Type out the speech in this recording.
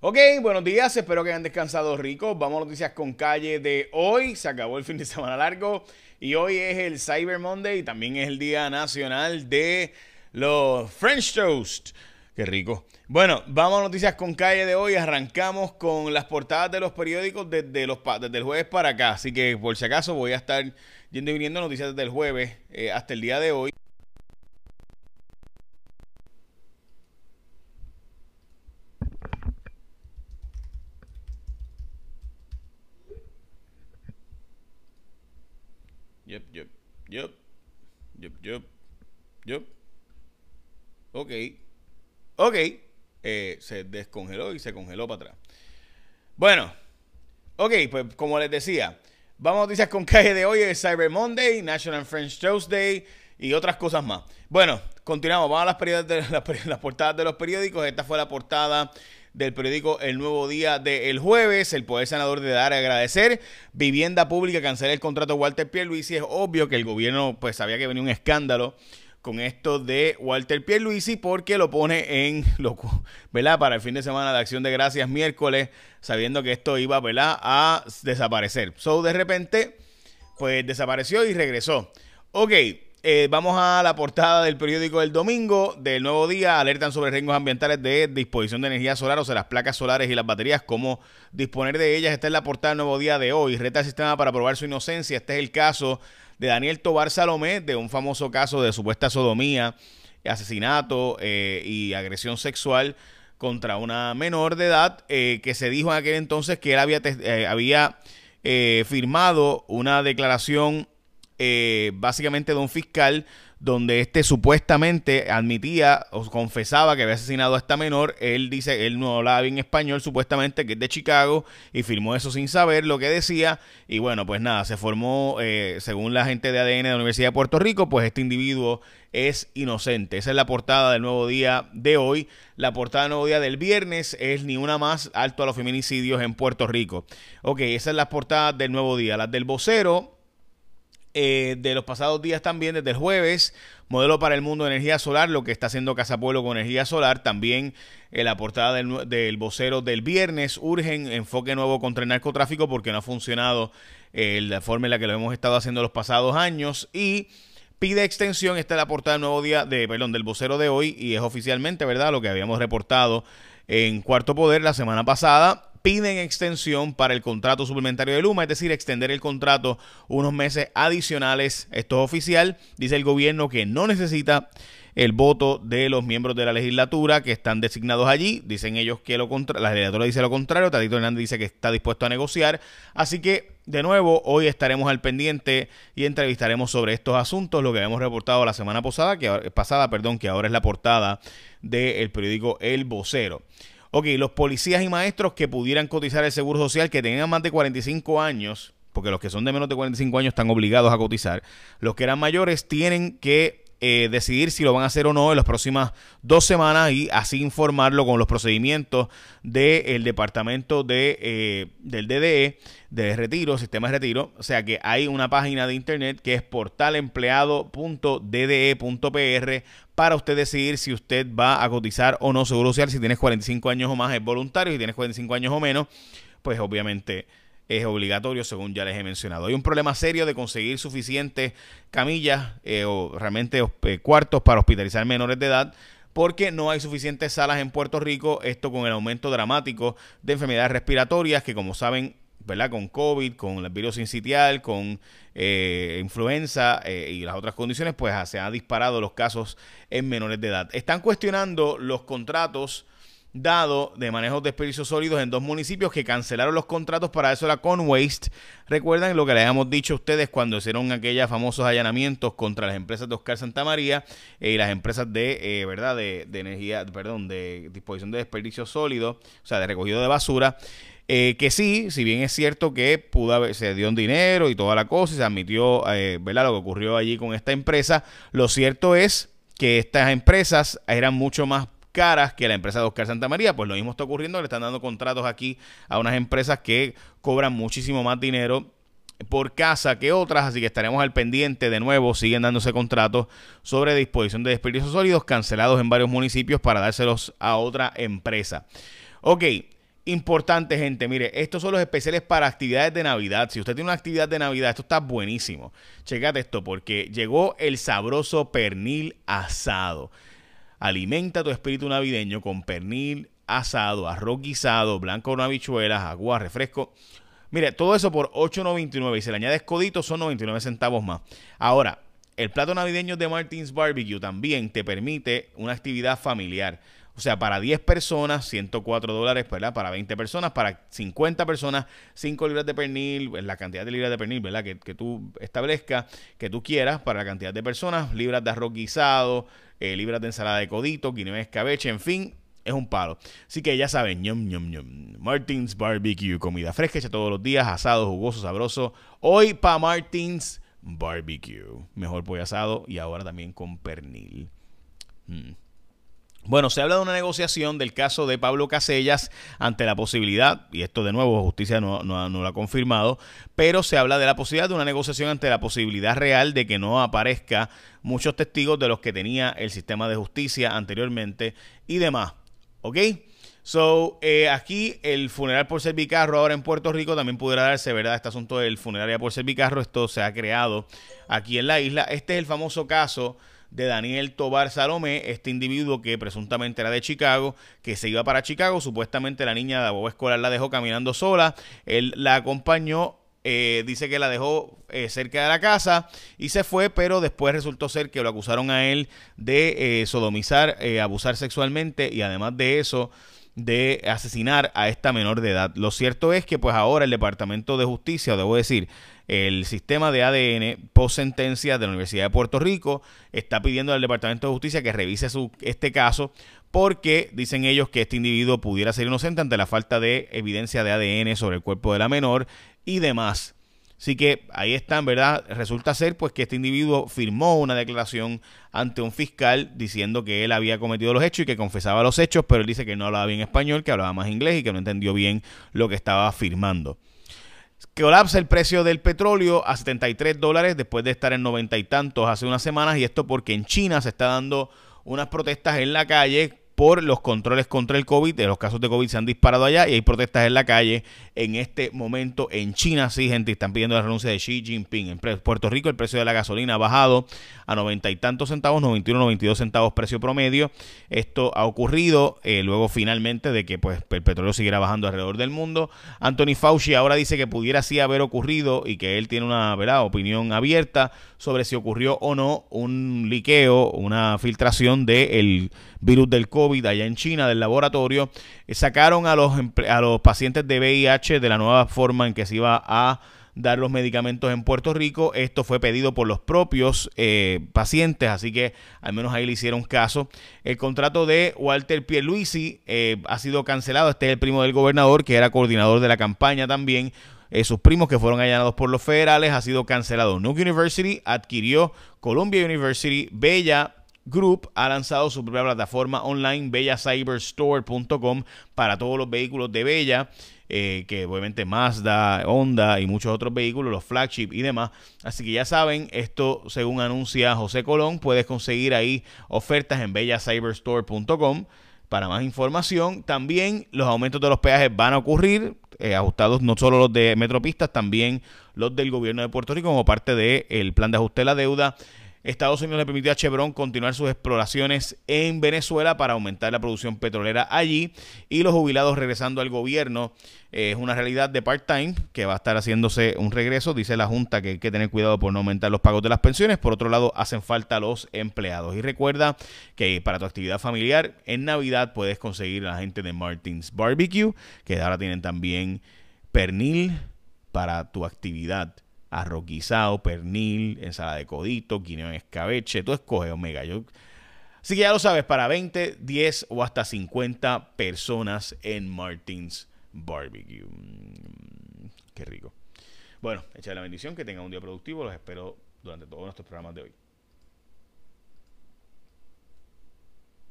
Ok, buenos días, espero que hayan descansado ricos. Vamos a noticias con calle de hoy. Se acabó el fin de semana largo y hoy es el Cyber Monday y también es el Día Nacional de los French Toast. Qué rico. Bueno, vamos a noticias con calle de hoy. Arrancamos con las portadas de los periódicos desde, los, desde el jueves para acá. Así que por si acaso voy a estar yendo y viniendo noticias desde el jueves eh, hasta el día de hoy. Yep, yep, yep, yep, yep, yep. Ok. Ok. Eh, se descongeló y se congeló para atrás. Bueno. Ok, pues como les decía, vamos a noticias con calle de hoy, es Cyber Monday, National French Toast Day y otras cosas más. Bueno, continuamos, vamos a las, portadas de los periódicos. Esta fue la portada del periódico El Nuevo Día del jueves. El poder senador de dar a agradecer. Vivienda pública cancela el contrato de Walter Pierluisi. Es obvio que el gobierno pues sabía que venía un escándalo con esto de Walter Pierluisi porque lo pone en loco, ¿verdad? Para el fin de semana de Acción de Gracias miércoles, sabiendo que esto iba, ¿verdad? A desaparecer. So de repente pues desapareció y regresó. Ok, eh, vamos a la portada del periódico del domingo del nuevo día. Alertan sobre riesgos ambientales de disposición de energía solar, o sea, las placas solares y las baterías, cómo disponer de ellas. Esta es la portada del nuevo día de hoy. Reta el sistema para probar su inocencia. Este es el caso de Daniel Tobar Salomé, de un famoso caso de supuesta sodomía, asesinato eh, y agresión sexual contra una menor de edad, eh, que se dijo en aquel entonces que él había, había firmado una declaración eh, básicamente de un fiscal donde este supuestamente admitía o confesaba que había asesinado a esta menor. Él dice, él no hablaba bien español, supuestamente que es de Chicago, y firmó eso sin saber lo que decía. Y bueno, pues nada, se formó, eh, según la gente de ADN de la Universidad de Puerto Rico, pues este individuo es inocente. Esa es la portada del nuevo día de hoy. La portada del nuevo día del viernes es ni una más alto a los feminicidios en Puerto Rico. Ok, esa es la portada del nuevo día. Las del vocero eh, de los pasados días también, desde el jueves, modelo para el mundo de energía solar, lo que está haciendo Casa Pueblo con energía solar, también en la portada del, vocero del viernes, urgen enfoque nuevo contra el narcotráfico porque no ha funcionado eh, la forma en la que lo hemos estado haciendo los pasados años y pide extensión, esta es la portada del nuevo día, de, perdón, del vocero de hoy y es oficialmente, ¿verdad? Lo que habíamos reportado en Cuarto Poder la semana pasada piden extensión para el contrato suplementario de Luma, es decir, extender el contrato unos meses adicionales. Esto es oficial. Dice el gobierno que no necesita el voto de los miembros de la legislatura que están designados allí. Dicen ellos que lo contra la legislatura dice lo contrario. Tadito Hernández dice que está dispuesto a negociar. Así que, de nuevo, hoy estaremos al pendiente y entrevistaremos sobre estos asuntos, lo que habíamos reportado la semana pasada, que, pasada, perdón, que ahora es la portada del periódico El Vocero. Ok, los policías y maestros que pudieran cotizar el seguro social, que tengan más de 45 años, porque los que son de menos de 45 años están obligados a cotizar, los que eran mayores tienen que eh, decidir si lo van a hacer o no en las próximas dos semanas y así informarlo con los procedimientos del departamento de, eh, del DDE de retiro, sistema de retiro. O sea que hay una página de internet que es portalempleado.ddE.pr para usted decidir si usted va a cotizar o no seguro social. Si tienes 45 años o más es voluntario, si tienes 45 años o menos, pues obviamente es obligatorio, según ya les he mencionado. Hay un problema serio de conseguir suficientes camillas eh, o realmente eh, cuartos para hospitalizar menores de edad porque no hay suficientes salas en Puerto Rico, esto con el aumento dramático de enfermedades respiratorias que como saben, ¿verdad? Con COVID, con el virus incitial, con eh, influenza y las otras condiciones, pues se han disparado los casos en menores de edad. Están cuestionando los contratos dado de manejo de desperdicios sólidos en dos municipios que cancelaron los contratos para eso la Conwaste. Recuerdan lo que le habíamos dicho a ustedes cuando hicieron aquellos famosos allanamientos contra las empresas de Oscar Santa María eh, y las empresas de, eh, ¿verdad? De, energía, perdón, de disposición de desperdicios sólidos, o sea, de recogido de basura. Eh, que sí, si bien es cierto que pudo haber, se dio un dinero y toda la cosa y se admitió, ¿verdad? Lo que ocurrió allí con esta empresa, lo cierto es que estas empresas eran mucho más caras que la empresa de Oscar Santa María. Pues lo mismo está ocurriendo, le están dando contratos aquí a unas empresas que cobran muchísimo más dinero por casa que otras, así que estaremos al pendiente de nuevo, siguen dándose contratos sobre disposición de desperdicios sólidos cancelados en varios municipios para dárselos a otra empresa. Ok, Importante, gente, mire, estos son los especiales para actividades de Navidad. Si usted tiene una actividad de Navidad, esto está buenísimo. Checate esto, porque llegó el sabroso pernil asado. Alimenta tu espíritu navideño con pernil asado, arroz guisado, blanco con habichuelas, agua, refresco. Mire, todo eso por 8.99 y se le añades codito son 99 centavos más. Ahora, el plato navideño de Martins Barbecue también te permite una actividad familiar. O sea, para 10 personas, 104 dólares, ¿verdad? Para 20 personas, para 50 personas, 5 libras de pernil, la cantidad de libras de pernil, ¿verdad? Que, que tú establezcas, que tú quieras, para la cantidad de personas, libras de arroz guisado, eh, libras de ensalada de codito, guineo de escabeche, en fin, es un palo. Así que ya saben, ñom, ñom, ñom. Martins Barbecue, comida fresca hecha todos los días, asado, jugoso, sabroso. Hoy para Martins Barbecue. Mejor pollo asado y ahora también con pernil. Mm. Bueno, se habla de una negociación del caso de Pablo Casellas ante la posibilidad, y esto de nuevo justicia no, lo ha confirmado, pero se habla de la posibilidad de una negociación ante la posibilidad real de que no aparezca muchos testigos de los que tenía el sistema de justicia anteriormente y demás. ¿Ok? So, eh, aquí el funeral por Servicarro ahora en Puerto Rico también pudiera darse, ¿verdad? Este asunto del funeraria por Servicarro, esto se ha creado aquí en la isla. Este es el famoso caso de Daniel Tobar Salomé, este individuo que presuntamente era de Chicago, que se iba para Chicago, supuestamente la niña de Bob Escolar la dejó caminando sola, él la acompañó eh, dice que la dejó eh, cerca de la casa y se fue, pero después resultó ser que lo acusaron a él de eh, sodomizar, abusar sexualmente y además de eso de asesinar a esta menor de edad. Lo cierto es que pues ahora el Departamento de Justicia, o debo decir, el sistema de ADN post sentencia de la Universidad de Puerto Rico está pidiendo al Departamento de Justicia que revise su, este caso porque dicen ellos que este individuo pudiera ser inocente ante la falta de evidencia de ADN sobre el cuerpo de la menor y demás. Así que ahí están, ¿verdad? Resulta ser pues que este individuo firmó una declaración ante un fiscal diciendo que él había cometido los hechos y que confesaba los hechos, pero él dice que no hablaba bien español, que hablaba más inglés y que no entendió bien lo que estaba firmando. Colapsa el precio del petróleo a 73 dólares después de estar en 90 y tantos hace unas semanas y esto porque en China se está dando unas protestas en la calle por los controles contra el COVID. De los casos de COVID se han disparado allá y hay protestas en la calle en este momento en China. Sí, gente, están pidiendo la renuncia de Xi Jinping. En Puerto Rico el precio de la gasolina ha bajado a noventa y tantos centavos, 91, 92 centavos precio promedio. Esto ha ocurrido eh, luego finalmente de que pues, el petróleo siguiera bajando alrededor del mundo. Anthony Fauci ahora dice que pudiera sí haber ocurrido y que él tiene una ¿verdad? opinión abierta sobre si ocurrió o no un liqueo, una filtración del virus del COVID allá en China, del laboratorio. Eh, sacaron a los, a los pacientes de VIH de la nueva forma en que se iba a dar los medicamentos en Puerto Rico. Esto fue pedido por los propios eh, pacientes, así que al menos ahí le hicieron caso. El contrato de Walter Pierluisi eh, ha sido cancelado. Este es el primo del gobernador, que era coordinador de la campaña también. Eh, sus primos que fueron allanados por los federales ha sido cancelado. Nuke University adquirió Columbia University, Bella Group ha lanzado su propia plataforma online bellacyberstore.com para todos los vehículos de Bella. Eh, que obviamente Mazda, Honda y muchos otros vehículos, los flagship y demás. Así que ya saben, esto según anuncia José Colón, puedes conseguir ahí ofertas en bellacyberstore.com. Para más información, también los aumentos de los peajes van a ocurrir, eh, ajustados no solo los de Metropistas, también los del gobierno de Puerto Rico como parte del plan de ajuste de la deuda. Estados Unidos le permitió a Chevron continuar sus exploraciones en Venezuela para aumentar la producción petrolera allí y los jubilados regresando al gobierno es una realidad de part-time que va a estar haciéndose un regreso. Dice la Junta que hay que tener cuidado por no aumentar los pagos de las pensiones. Por otro lado, hacen falta los empleados. Y recuerda que para tu actividad familiar en Navidad puedes conseguir a la gente de Martins Barbecue, que ahora tienen también pernil para tu actividad arroz pernil, ensalada de codito, guineo en escabeche, tú escoges Omega. Yo... Así que ya lo sabes, para 20, 10 o hasta 50 personas en Martins Barbecue. Mm, qué rico. Bueno, echa la bendición, que tengan un día productivo. Los espero durante todos nuestros programas de hoy.